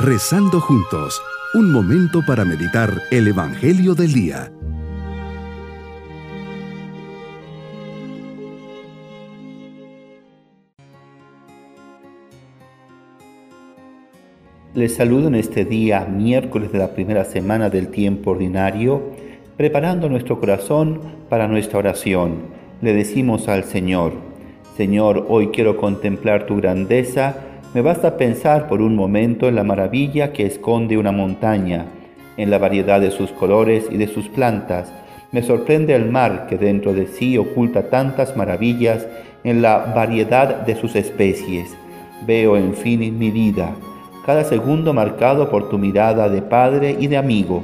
Rezando juntos, un momento para meditar el Evangelio del Día. Les saludo en este día, miércoles de la primera semana del tiempo ordinario, preparando nuestro corazón para nuestra oración. Le decimos al Señor, Señor, hoy quiero contemplar tu grandeza, me basta pensar por un momento en la maravilla que esconde una montaña, en la variedad de sus colores y de sus plantas. Me sorprende el mar que dentro de sí oculta tantas maravillas en la variedad de sus especies. Veo en fin mi vida cada segundo marcado por tu mirada de padre y de amigo,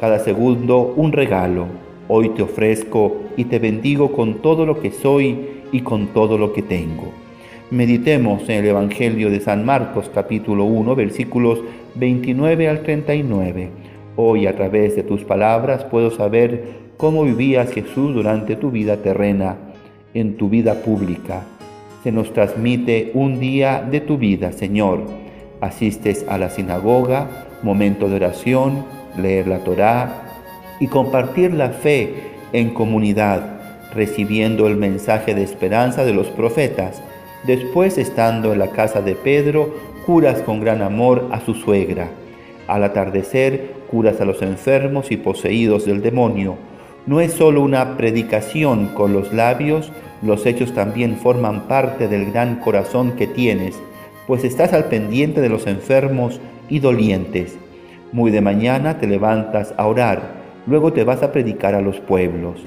cada segundo un regalo. Hoy te ofrezco y te bendigo con todo lo que soy y con todo lo que tengo. Meditemos en el Evangelio de San Marcos capítulo 1 versículos 29 al 39. Hoy a través de tus palabras puedo saber cómo vivías Jesús durante tu vida terrena, en tu vida pública. Se nos transmite un día de tu vida, Señor asistes a la sinagoga, momento de oración, leer la Torá y compartir la fe en comunidad, recibiendo el mensaje de esperanza de los profetas. Después, estando en la casa de Pedro, curas con gran amor a su suegra. Al atardecer, curas a los enfermos y poseídos del demonio. No es solo una predicación con los labios, los hechos también forman parte del gran corazón que tienes pues estás al pendiente de los enfermos y dolientes. Muy de mañana te levantas a orar, luego te vas a predicar a los pueblos.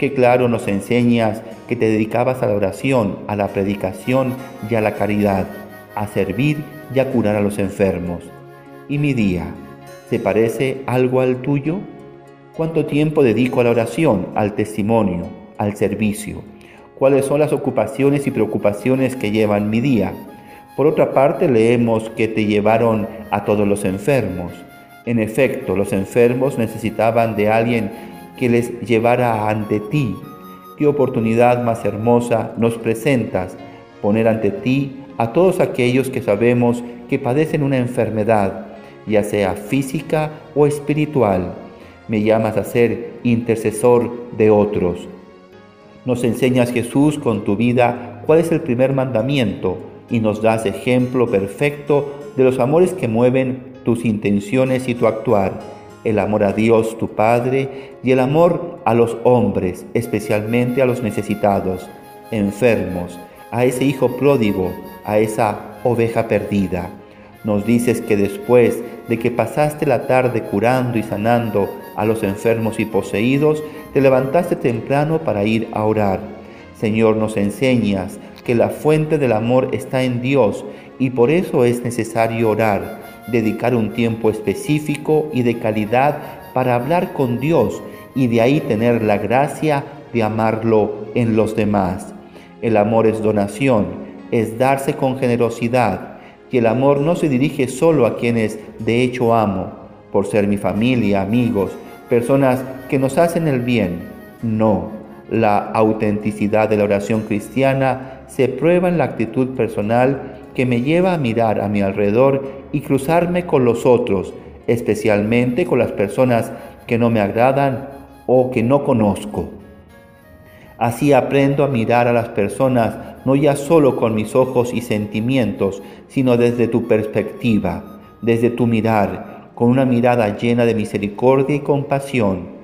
Qué claro nos enseñas que te dedicabas a la oración, a la predicación y a la caridad, a servir y a curar a los enfermos. ¿Y mi día? ¿Se parece algo al tuyo? ¿Cuánto tiempo dedico a la oración, al testimonio, al servicio? ¿Cuáles son las ocupaciones y preocupaciones que llevan mi día? Por otra parte, leemos que te llevaron a todos los enfermos. En efecto, los enfermos necesitaban de alguien que les llevara ante ti. Qué oportunidad más hermosa nos presentas, poner ante ti a todos aquellos que sabemos que padecen una enfermedad, ya sea física o espiritual. Me llamas a ser intercesor de otros. Nos enseñas Jesús con tu vida cuál es el primer mandamiento y nos das ejemplo perfecto de los amores que mueven tus intenciones y tu actuar, el amor a Dios tu Padre y el amor a los hombres, especialmente a los necesitados, enfermos, a ese hijo pródigo, a esa oveja perdida. Nos dices que después de que pasaste la tarde curando y sanando a los enfermos y poseídos, te levantaste temprano para ir a orar. Señor, nos enseñas que la fuente del amor está en Dios y por eso es necesario orar, dedicar un tiempo específico y de calidad para hablar con Dios y de ahí tener la gracia de amarlo en los demás. El amor es donación, es darse con generosidad y el amor no se dirige solo a quienes de hecho amo, por ser mi familia, amigos, personas que nos hacen el bien. No, la autenticidad de la oración cristiana se prueba en la actitud personal que me lleva a mirar a mi alrededor y cruzarme con los otros, especialmente con las personas que no me agradan o que no conozco. Así aprendo a mirar a las personas no ya solo con mis ojos y sentimientos, sino desde tu perspectiva, desde tu mirar, con una mirada llena de misericordia y compasión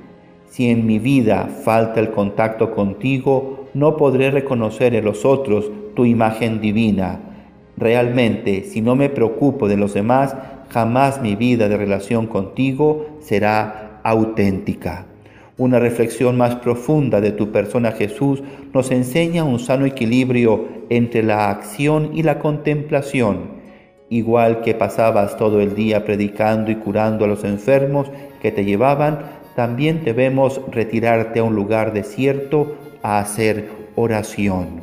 si en mi vida falta el contacto contigo, no podré reconocer en los otros tu imagen divina. Realmente, si no me preocupo de los demás, jamás mi vida de relación contigo será auténtica. Una reflexión más profunda de tu persona Jesús nos enseña un sano equilibrio entre la acción y la contemplación. Igual que pasabas todo el día predicando y curando a los enfermos que te llevaban, también debemos retirarte a un lugar desierto a hacer oración.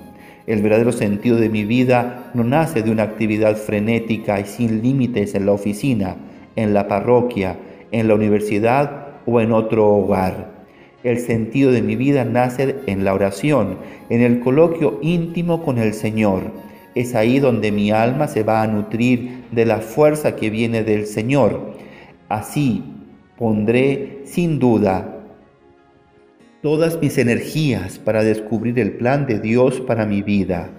El verdadero sentido de mi vida no nace de una actividad frenética y sin límites en la oficina, en la parroquia, en la universidad o en otro hogar. El sentido de mi vida nace en la oración, en el coloquio íntimo con el Señor. Es ahí donde mi alma se va a nutrir de la fuerza que viene del Señor. Así pondré sin duda todas mis energías para descubrir el plan de Dios para mi vida.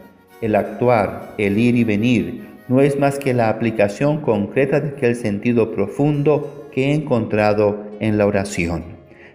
El actuar, el ir y venir, no es más que la aplicación concreta de aquel sentido profundo que he encontrado en la oración.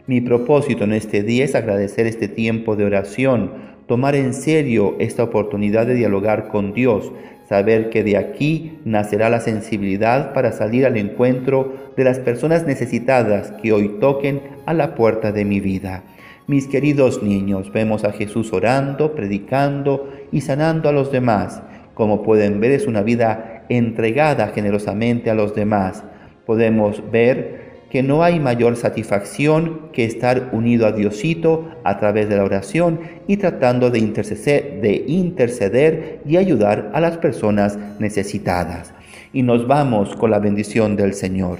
Mi propósito en este día es agradecer este tiempo de oración, tomar en serio esta oportunidad de dialogar con Dios, saber que de aquí nacerá la sensibilidad para salir al encuentro de las personas necesitadas que hoy toquen a la puerta de mi vida. Mis queridos niños, vemos a Jesús orando, predicando y sanando a los demás. Como pueden ver, es una vida entregada generosamente a los demás. Podemos ver que no hay mayor satisfacción que estar unido a Diosito a través de la oración y tratando de interceder, de interceder y ayudar a las personas necesitadas. Y nos vamos con la bendición del Señor.